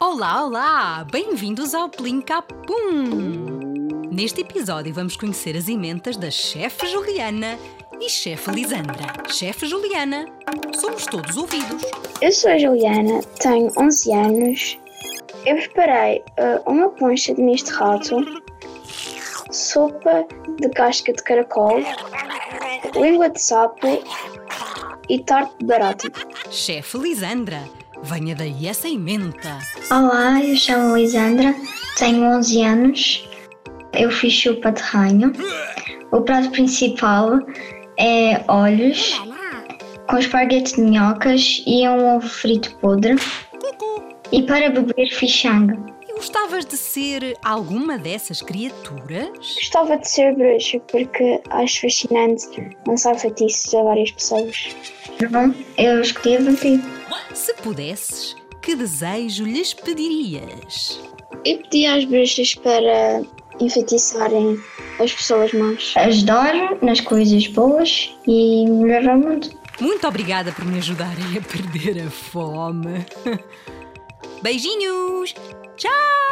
Olá, olá! Bem-vindos ao Plim-Capum! Neste episódio vamos conhecer as ementas da chefe Juliana e chefe Lisandra. Chefe Juliana, somos todos ouvidos. Eu sou a Juliana, tenho 11 anos. Eu preparei uh, uma poncha de misto rato, sopa de casca de caracol, língua de sapo e tarte de barata. Chefe Lisandra, venha daí essa emenda. Olá, eu chamo Lisandra, tenho 11 anos. Eu fiz chupa de ranho. O prato principal é olhos com esparguete de minhocas e um ovo frito podre. E para beber. E gostavas de ser alguma dessas criaturas? Gostava de ser bruxa porque acho fascinante lançar feitiços a várias pessoas. Bom, eu escolhi a vampiro. Se pudesses, que desejo lhes pedirias? E pedi às bruxas para enfeitiçarem as pessoas más. Ajudar nas coisas boas e melhorar o mundo. Muito obrigada por me ajudarem a perder a fome. Beijinhos! Tchau!